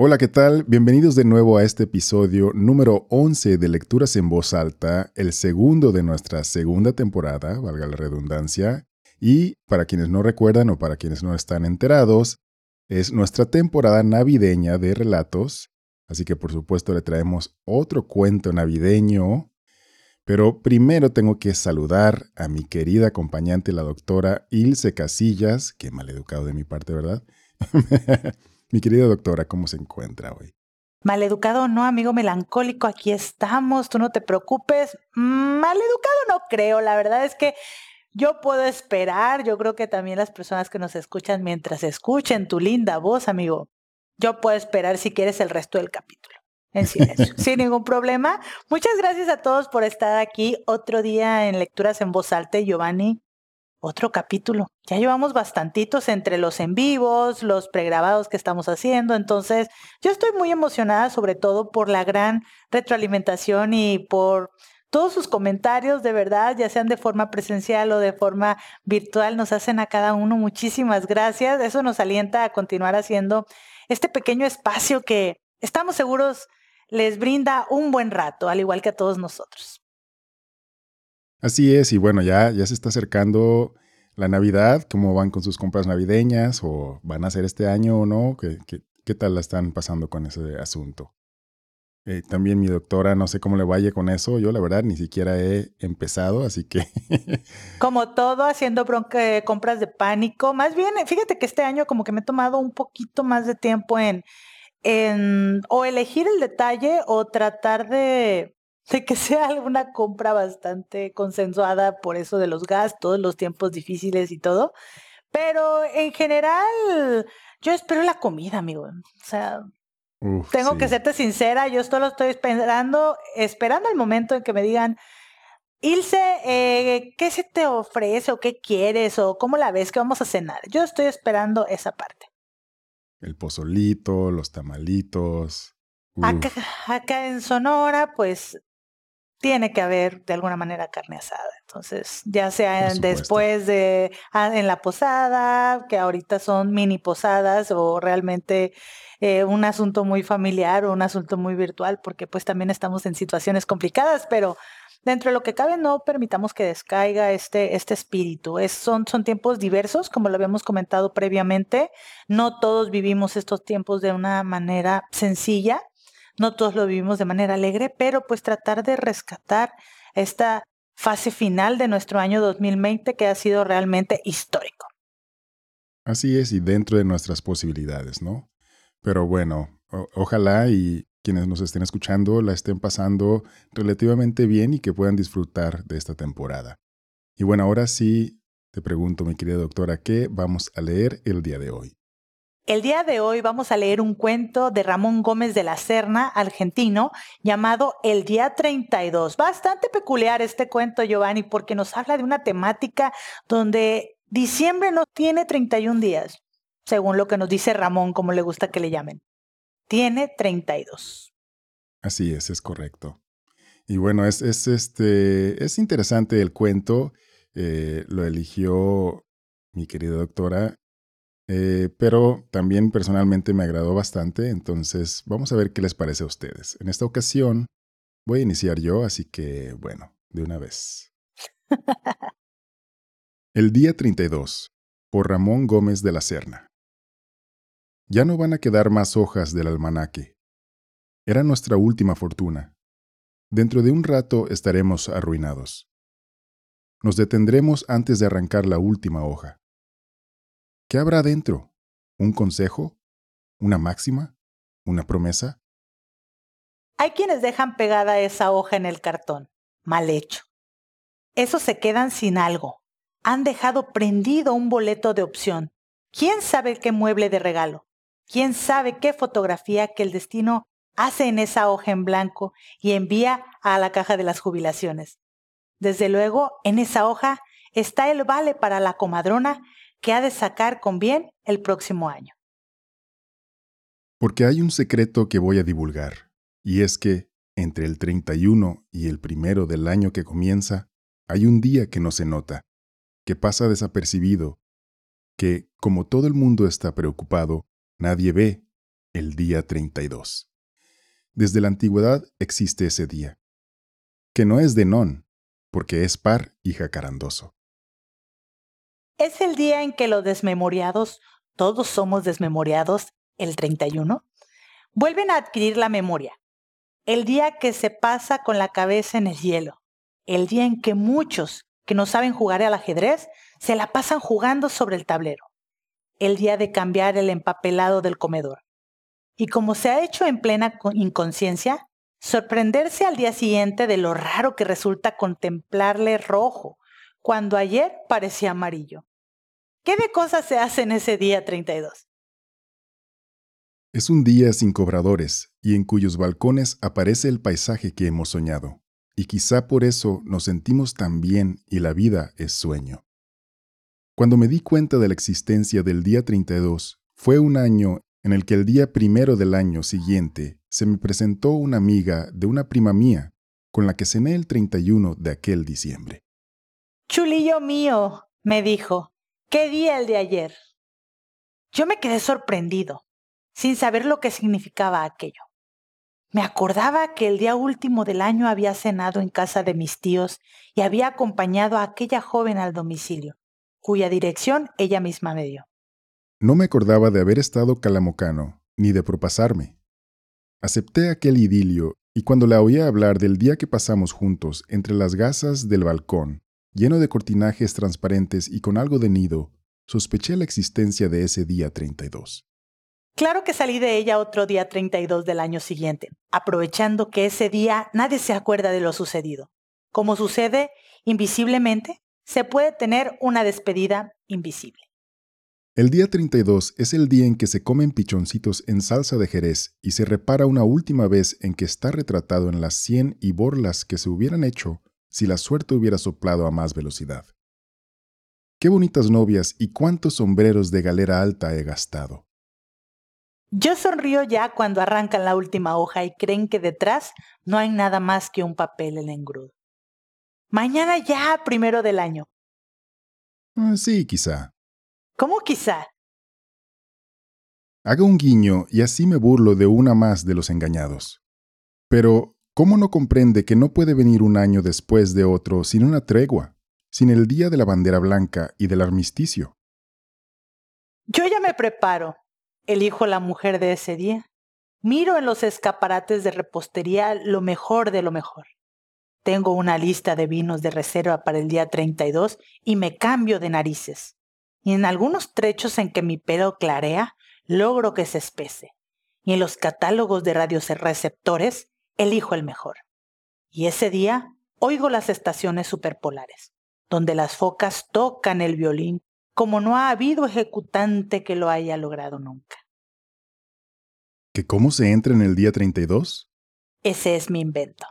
Hola, ¿qué tal? Bienvenidos de nuevo a este episodio número 11 de Lecturas en Voz Alta, el segundo de nuestra segunda temporada, valga la redundancia. Y para quienes no recuerdan o para quienes no están enterados, es nuestra temporada navideña de relatos, así que por supuesto le traemos otro cuento navideño. Pero primero tengo que saludar a mi querida acompañante, la doctora Ilse Casillas, que maleducado de mi parte, ¿verdad? Mi querida doctora, ¿cómo se encuentra hoy? Maleducado no, amigo melancólico, aquí estamos, tú no te preocupes. Maleducado no creo, la verdad es que yo puedo esperar, yo creo que también las personas que nos escuchan mientras escuchen tu linda voz, amigo, yo puedo esperar si quieres el resto del capítulo. En silencio, sin ningún problema. Muchas gracias a todos por estar aquí otro día en Lecturas en Voz Alta, Giovanni otro capítulo. Ya llevamos bastantitos entre los en vivos, los pregrabados que estamos haciendo, entonces yo estoy muy emocionada sobre todo por la gran retroalimentación y por todos sus comentarios, de verdad, ya sean de forma presencial o de forma virtual, nos hacen a cada uno muchísimas gracias. Eso nos alienta a continuar haciendo este pequeño espacio que estamos seguros les brinda un buen rato, al igual que a todos nosotros. Así es, y bueno, ya, ya se está acercando la Navidad, cómo van con sus compras navideñas o van a ser este año o no, qué, qué, tal la están pasando con ese asunto. Eh, también mi doctora, no sé cómo le vaya con eso, yo la verdad ni siquiera he empezado, así que... como todo, haciendo bronca, compras de pánico, más bien, fíjate que este año como que me he tomado un poquito más de tiempo en, en o elegir el detalle o tratar de de que sea alguna compra bastante consensuada por eso de los gastos, los tiempos difíciles y todo. Pero en general, yo espero la comida, amigo. O sea, tengo que serte sincera, yo solo estoy esperando, esperando el momento en que me digan, Ilse, eh, ¿qué se te ofrece o qué quieres o cómo la ves que vamos a cenar? Yo estoy esperando esa parte. El pozolito, los tamalitos. Acá, acá, en Sonora, pues tiene que haber de alguna manera carne asada. Entonces, ya sea después de ah, en la posada, que ahorita son mini posadas o realmente eh, un asunto muy familiar o un asunto muy virtual, porque pues también estamos en situaciones complicadas, pero dentro de lo que cabe no permitamos que descaiga este, este espíritu. Es, son, son tiempos diversos, como lo habíamos comentado previamente. No todos vivimos estos tiempos de una manera sencilla no todos lo vivimos de manera alegre, pero pues tratar de rescatar esta fase final de nuestro año 2020 que ha sido realmente histórico. Así es, y dentro de nuestras posibilidades, ¿no? Pero bueno, ojalá y quienes nos estén escuchando la estén pasando relativamente bien y que puedan disfrutar de esta temporada. Y bueno, ahora sí te pregunto, mi querida doctora, ¿qué vamos a leer el día de hoy? El día de hoy vamos a leer un cuento de Ramón Gómez de la Serna, argentino, llamado El Día 32. Bastante peculiar este cuento, Giovanni, porque nos habla de una temática donde diciembre no tiene 31 días, según lo que nos dice Ramón, como le gusta que le llamen. Tiene 32. Así es, es correcto. Y bueno, es, este, es interesante el cuento. Eh, lo eligió mi querida doctora eh, pero también personalmente me agradó bastante, entonces vamos a ver qué les parece a ustedes. En esta ocasión voy a iniciar yo, así que bueno, de una vez. El día 32, por Ramón Gómez de la Serna. Ya no van a quedar más hojas del almanaque. Era nuestra última fortuna. Dentro de un rato estaremos arruinados. Nos detendremos antes de arrancar la última hoja. ¿Qué habrá dentro? ¿Un consejo? ¿Una máxima? ¿Una promesa? Hay quienes dejan pegada esa hoja en el cartón. Mal hecho. Esos se quedan sin algo. Han dejado prendido un boleto de opción. ¿Quién sabe qué mueble de regalo? ¿Quién sabe qué fotografía que el destino hace en esa hoja en blanco y envía a la caja de las jubilaciones? Desde luego, en esa hoja está el vale para la comadrona que ha de sacar con bien el próximo año. Porque hay un secreto que voy a divulgar, y es que entre el 31 y el primero del año que comienza, hay un día que no se nota, que pasa desapercibido, que, como todo el mundo está preocupado, nadie ve, el día 32. Desde la antigüedad existe ese día, que no es de non, porque es par y jacarandoso. Es el día en que los desmemoriados, todos somos desmemoriados, el 31, vuelven a adquirir la memoria. El día que se pasa con la cabeza en el hielo. El día en que muchos que no saben jugar al ajedrez se la pasan jugando sobre el tablero. El día de cambiar el empapelado del comedor. Y como se ha hecho en plena inconsciencia, sorprenderse al día siguiente de lo raro que resulta contemplarle rojo, cuando ayer parecía amarillo. ¿Qué de cosas se hacen ese día 32? Es un día sin cobradores y en cuyos balcones aparece el paisaje que hemos soñado, y quizá por eso nos sentimos tan bien y la vida es sueño. Cuando me di cuenta de la existencia del día 32, fue un año en el que el día primero del año siguiente se me presentó una amiga de una prima mía, con la que cené el 31 de aquel diciembre. Chulillo mío, me dijo, ¿qué día el de ayer? Yo me quedé sorprendido sin saber lo que significaba aquello. Me acordaba que el día último del año había cenado en casa de mis tíos y había acompañado a aquella joven al domicilio, cuya dirección ella misma me dio. No me acordaba de haber estado calamocano, ni de propasarme. Acepté aquel idilio y cuando la oía hablar del día que pasamos juntos entre las gasas del balcón, lleno de cortinajes transparentes y con algo de nido, sospeché la existencia de ese día 32. Claro que salí de ella otro día 32 del año siguiente, aprovechando que ese día nadie se acuerda de lo sucedido. Como sucede invisiblemente, se puede tener una despedida invisible. El día 32 es el día en que se comen pichoncitos en salsa de jerez y se repara una última vez en que está retratado en las cien y borlas que se hubieran hecho si la suerte hubiera soplado a más velocidad. Qué bonitas novias y cuántos sombreros de galera alta he gastado. Yo sonrío ya cuando arrancan la última hoja y creen que detrás no hay nada más que un papel en engrudo. Mañana ya, primero del año. Ah, sí, quizá. ¿Cómo quizá? Haga un guiño y así me burlo de una más de los engañados. Pero, ¿cómo no comprende que no puede venir un año después de otro sin una tregua, sin el día de la bandera blanca y del armisticio? Yo ya me preparo, elijo la mujer de ese día. Miro en los escaparates de repostería lo mejor de lo mejor. Tengo una lista de vinos de reserva para el día 32 y me cambio de narices. Y en algunos trechos en que mi pelo clarea, logro que se espese. Y en los catálogos de radioreceptores, elijo el mejor. Y ese día oigo las estaciones superpolares, donde las focas tocan el violín como no ha habido ejecutante que lo haya logrado nunca. ¿Que cómo se entra en el día 32? Ese es mi invento.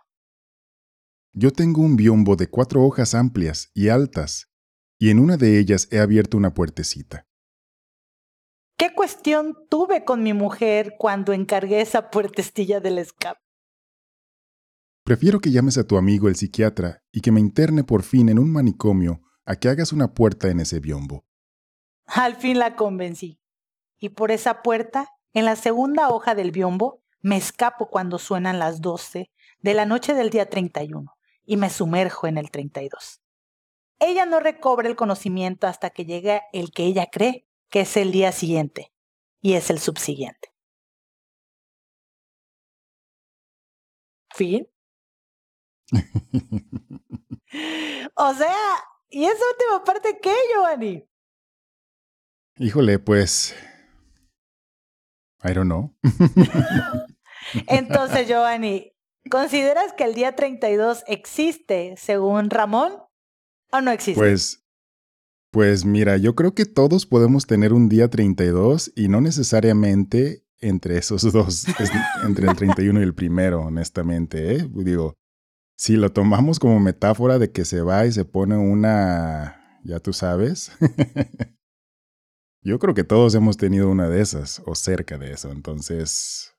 Yo tengo un biombo de cuatro hojas amplias y altas, y en una de ellas he abierto una puertecita. ¿Qué cuestión tuve con mi mujer cuando encargué esa puertestilla del escape? Prefiero que llames a tu amigo el psiquiatra y que me interne por fin en un manicomio a que hagas una puerta en ese biombo. Al fin la convencí. Y por esa puerta, en la segunda hoja del biombo, me escapo cuando suenan las doce de la noche del día 31 y me sumerjo en el 32. Ella no recobra el conocimiento hasta que llega el que ella cree que es el día siguiente y es el subsiguiente. Fin. O sea, ¿y esa última parte qué, Giovanni? Híjole, pues. I don't know. Entonces, Giovanni, ¿consideras que el día 32 existe según Ramón o no existe? Pues. Pues mira, yo creo que todos podemos tener un día 32 y no necesariamente entre esos dos, entre el 31 y el primero, honestamente. ¿eh? Digo, si lo tomamos como metáfora de que se va y se pone una, ya tú sabes, Yo creo que todos hemos tenido una de esas o cerca de eso. Entonces,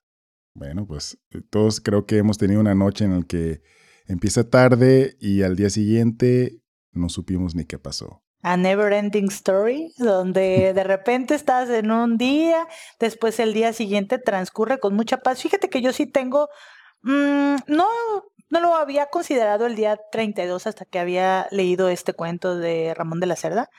bueno, pues eh, todos creo que hemos tenido una noche en la que empieza tarde y al día siguiente no supimos ni qué pasó. a Never Ending Story, donde de repente estás en un día, después el día siguiente transcurre con mucha paz. Fíjate que yo sí tengo, mm, no, no lo había considerado el día 32 hasta que había leído este cuento de Ramón de la Cerda,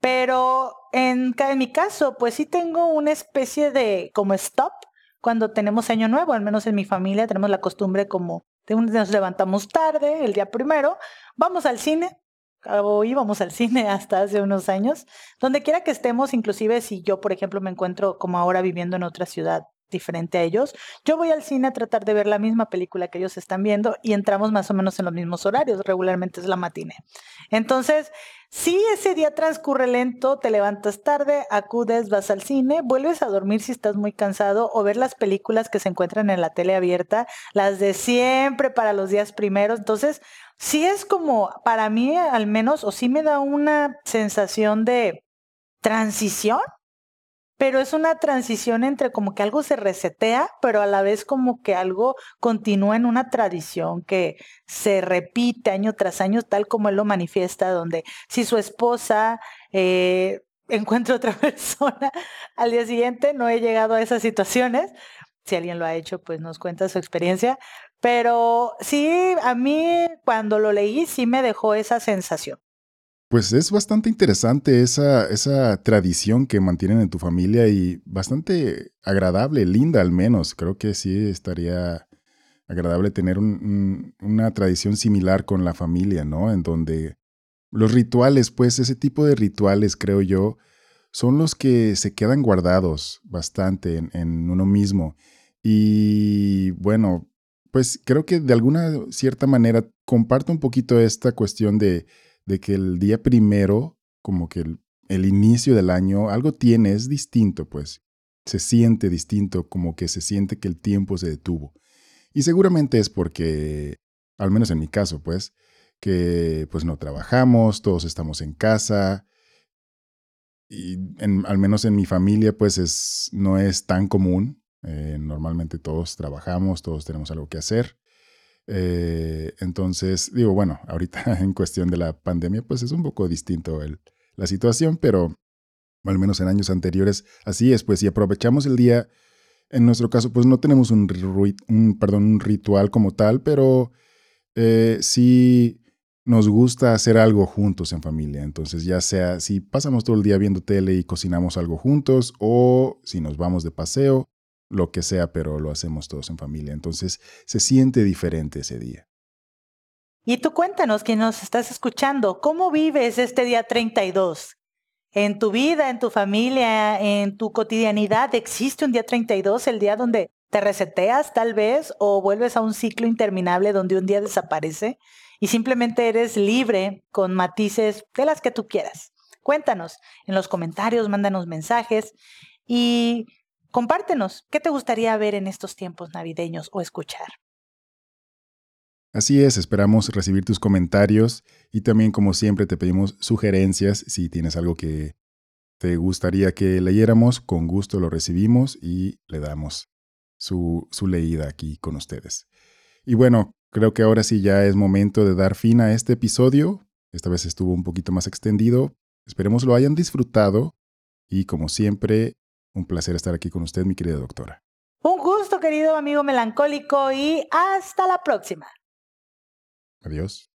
pero en, mi caso, pues sí tengo una especie de como stop cuando tenemos año nuevo, al menos en mi familia tenemos la costumbre como nos levantamos tarde, el día primero, vamos al cine, o íbamos al cine hasta hace unos años, donde quiera que estemos, inclusive si yo, por ejemplo, me encuentro como ahora viviendo en otra ciudad diferente a ellos, yo voy al cine a tratar de ver la misma película que ellos están viendo y entramos más o menos en los mismos horarios, regularmente es la matine. Entonces, si ese día transcurre lento, te levantas tarde, acudes, vas al cine, vuelves a dormir si estás muy cansado o ver las películas que se encuentran en la tele abierta, las de siempre para los días primeros. Entonces, sí es como, para mí al menos, o sí me da una sensación de transición pero es una transición entre como que algo se resetea, pero a la vez como que algo continúa en una tradición que se repite año tras año, tal como él lo manifiesta, donde si su esposa eh, encuentra otra persona al día siguiente, no he llegado a esas situaciones. Si alguien lo ha hecho, pues nos cuenta su experiencia. Pero sí, a mí cuando lo leí, sí me dejó esa sensación. Pues es bastante interesante esa, esa tradición que mantienen en tu familia y bastante agradable, linda al menos. Creo que sí estaría agradable tener una tradición similar con la familia, ¿no? En donde los rituales, pues ese tipo de rituales, creo yo, son los que se quedan guardados bastante en, en uno mismo. Y bueno, pues creo que de alguna cierta manera comparto un poquito esta cuestión de de que el día primero, como que el, inicio del año, algo tiene, es distinto, pues. Se siente distinto, como que se siente que el tiempo se detuvo. Y seguramente es porque, al menos en mi caso, pues, que pues no trabajamos, todos estamos en casa. Y al menos en mi familia, pues es, no es tan común. Eh, normalmente todos trabajamos, todos tenemos algo que hacer. Eh, entonces, digo, bueno, ahorita en cuestión de la pandemia, pues es un poco distinto la situación, pero al menos en años anteriores así es, pues si aprovechamos el día, en nuestro caso, pues no tenemos un ritual como tal, pero eh, sí nos gusta hacer algo juntos en familia. Entonces, ya sea si pasamos todo el día viendo tele y cocinamos algo juntos, o si nos vamos de paseo, lo que sea, pero lo hacemos todos en familia. Entonces se siente diferente ese día. Y tú cuéntanos, que nos estás escuchando, ¿cómo vives este día 32? En tu vida, en tu familia, en tu cotidianidad, ¿existe un día 32, el día donde te reseteas tal vez o vuelves a un ciclo interminable donde un día desaparece y simplemente eres libre con matices de las que tú quieras? Cuéntanos en los comentarios, mándanos mensajes y Compártenos, ¿qué te gustaría ver en estos tiempos navideños o escuchar? Así es, esperamos recibir tus comentarios y también como siempre te pedimos sugerencias si tienes algo que te gustaría que leyéramos, con gusto lo recibimos y le damos su, su leída aquí con ustedes. Y bueno, creo que ahora sí ya es momento de dar fin a este episodio. Esta vez estuvo un poquito más extendido. Esperemos lo hayan disfrutado y como siempre un placer estar aquí con usted, mi querida doctora. Un gusto, querido amigo melancólico, y hasta la próxima. Adiós.